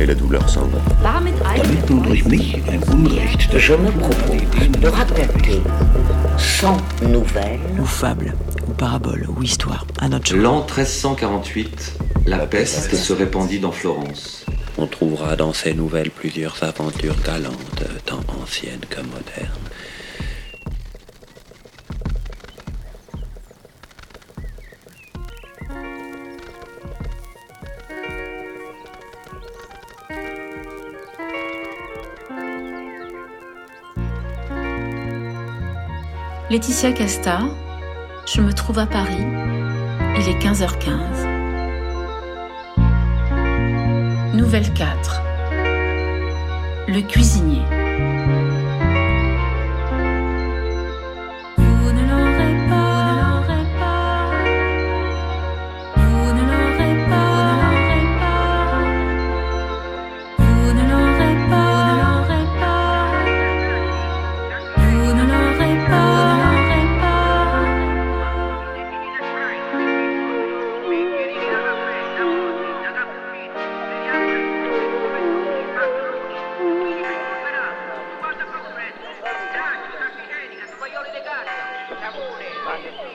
et la douleur s'en va. Damit durch mich ein Unrecht. Je me propose de raconter sans nouvelles ou fable, ou parabole, ou histoire, à notre. L'an 1348, la peste se répandit dans Florence. On trouvera dans ces nouvelles plusieurs aventures galantes, tant anciennes que modernes. Laetitia Casta, je me trouve à Paris. Il est 15h15. Nouvelle 4. Le cuisinier.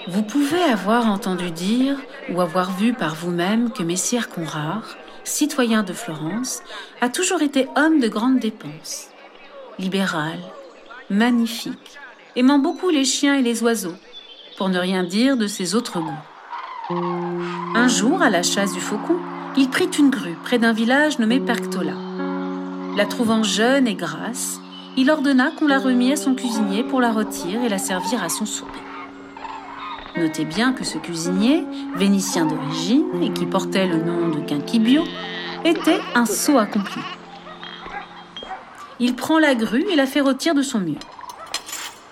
Vous pouvez avoir entendu dire ou avoir vu par vous-même que Messire Conrart, citoyen de Florence, a toujours été homme de grandes dépenses. Libéral, magnifique, aimant beaucoup les chiens et les oiseaux, pour ne rien dire de ses autres goûts. Un jour, à la chasse du faucon, il prit une grue près d'un village nommé Perctola. La trouvant jeune et grasse, il ordonna qu'on la remît à son cuisinier pour la rôtir et la servir à son souper. Notez bien que ce cuisinier, vénitien d'origine et qui portait le nom de Quinquibio, était un sot accompli. Il prend la grue et la fait rôtir de son mieux.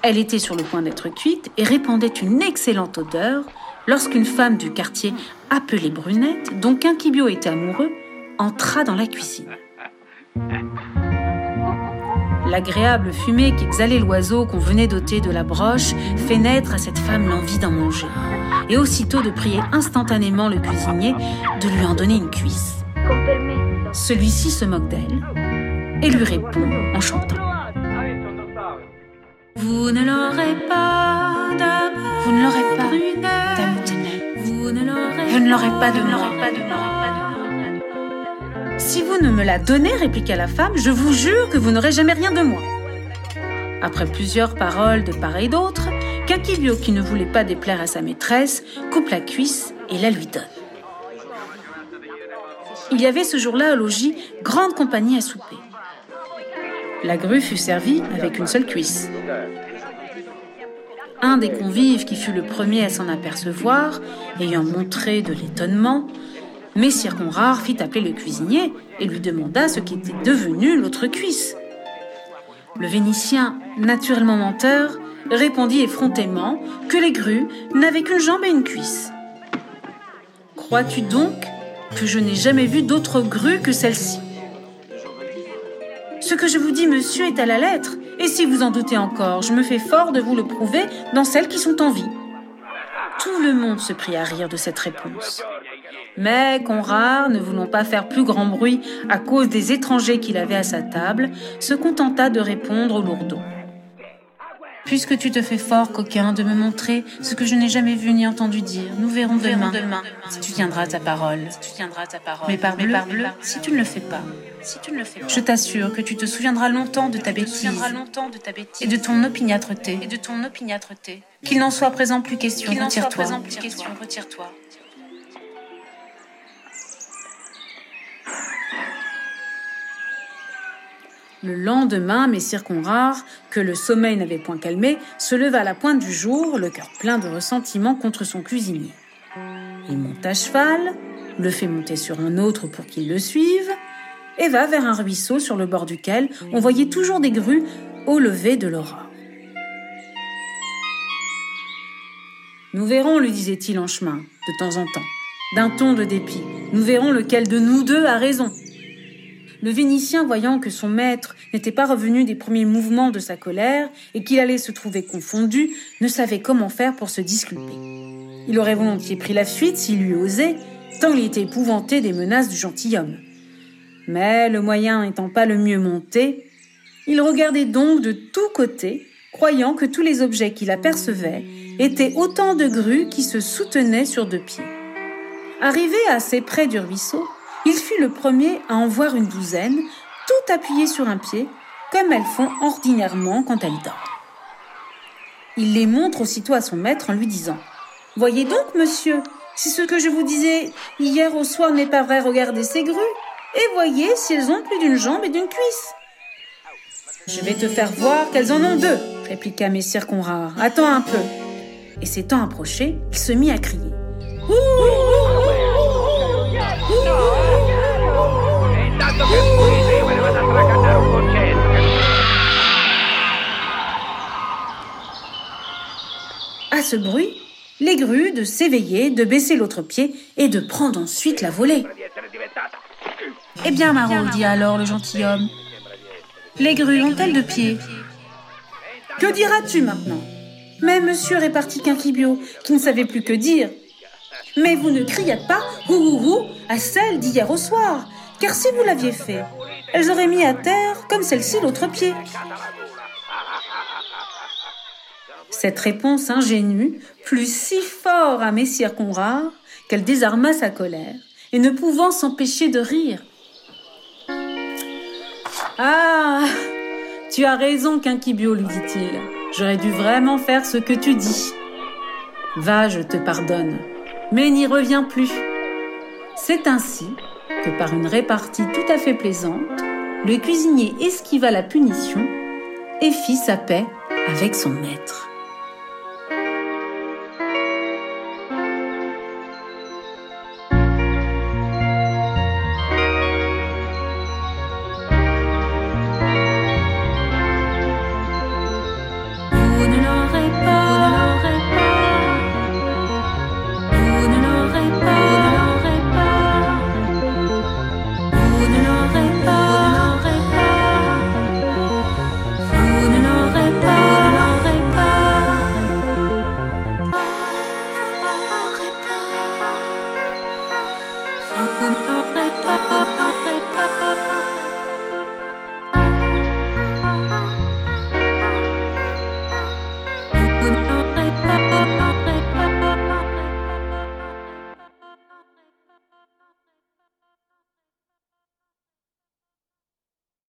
Elle était sur le point d'être cuite et répandait une excellente odeur lorsqu'une femme du quartier appelée Brunette, dont Quinquibio était amoureux, entra dans la cuisine. L'agréable fumée qu'exhalait l'oiseau qu'on venait d'ôter de la broche fait naître à cette femme l'envie d'en manger, et aussitôt de prier instantanément le cuisinier de lui en donner une cuisse. Celui-ci se moque d'elle et lui répond en chantant. Vous ne l'aurez pas d'amour. Vous ne l'aurez pas d'amour. Vous ne l'aurez Vous ne l'aurez pas de moi. Si vous ne me la donnez, répliqua la femme, je vous jure que vous n'aurez jamais rien de moi. Après plusieurs paroles de part et d'autre, Quinquilio, qui ne voulait pas déplaire à sa maîtresse, coupe la cuisse et la lui donne. Il y avait ce jour-là au logis grande compagnie à souper. La grue fut servie avec une seule cuisse. Un des convives qui fut le premier à s'en apercevoir, ayant montré de l'étonnement, Messire Conrart fit appeler le cuisinier et lui demanda ce qu'était devenu l'autre cuisse. Le Vénitien, naturellement menteur, répondit effrontément que les grues n'avaient qu'une jambe et une cuisse. Crois-tu donc que je n'ai jamais vu d'autre grue que celle-ci? Ce que je vous dis, monsieur, est à la lettre, et si vous en doutez encore, je me fais fort de vous le prouver dans celles qui sont en vie. Tout le monde se prit à rire de cette réponse. Mais Conrart, ne voulant pas faire plus grand bruit à cause des étrangers qu'il avait à sa table, se contenta de répondre au lourdeau. Puisque tu te fais fort, coquin, de me montrer ce que je n'ai jamais vu ni entendu dire, nous verrons demain, si tu tiendras ta parole. Mais parbleu, si tu ne le fais pas, si tu ne le fais pas, je t'assure que tu te souviendras longtemps de ta bêtise, et de ton opiniâtreté, et de ton opiniâtreté. Qu'il n'en soit présent plus question, retire-toi. retire-toi. Le lendemain, Messire Conrart, que le sommeil n'avait point calmé, se leva à la pointe du jour, le cœur plein de ressentiment contre son cuisinier. Il monte à cheval, le fait monter sur un autre pour qu'il le suive, et va vers un ruisseau sur le bord duquel on voyait toujours des grues au lever de l'aurore. Nous verrons, lui disait-il en chemin, de temps en temps, d'un ton de dépit. Nous verrons lequel de nous deux a raison. Le Vénitien, voyant que son maître n'était pas revenu des premiers mouvements de sa colère et qu'il allait se trouver confondu, ne savait comment faire pour se disculper. Il aurait volontiers pris la fuite s'il lui osait, tant il était épouvanté des menaces du gentilhomme. Mais le moyen n'étant pas le mieux monté, il regardait donc de tous côtés, croyant que tous les objets qu'il apercevait étaient autant de grues qui se soutenaient sur deux pieds. Arrivé assez près du ruisseau, il fut le premier à en voir une douzaine, toutes appuyées sur un pied, comme elles font ordinairement quand elles dorment. Il les montre aussitôt à son maître en lui disant Voyez donc, monsieur, si ce que je vous disais hier au soir n'est pas vrai, regardez ces grues, et voyez si elles ont plus d'une jambe et d'une cuisse. Je vais te faire voir qu'elles en ont deux, répliqua Messire Conrad. Attends un peu. Et s'étant approché, il se mit à crier. Ce bruit, les grues de s'éveiller, de baisser l'autre pied et de prendre ensuite la volée. Eh bien, Marot, dit alors le gentilhomme, les grues ont-elles deux pieds Que diras-tu maintenant? Mais monsieur répartit Quinquibio, qui ne savait plus que dire. Mais vous ne criâtes pas hou hou hou à celle d'hier au soir, car si vous l'aviez fait, elles auraient mis à terre comme celle-ci l'autre pied. Cette réponse ingénue plut si fort à Messire Conrad qu'elle désarma sa colère, et ne pouvant s'empêcher de rire. Ah Tu as raison, Quinquibio, lui dit-il. J'aurais dû vraiment faire ce que tu dis. Va, je te pardonne, mais n'y reviens plus. C'est ainsi que par une répartie tout à fait plaisante, le cuisinier esquiva la punition et fit sa paix avec son maître.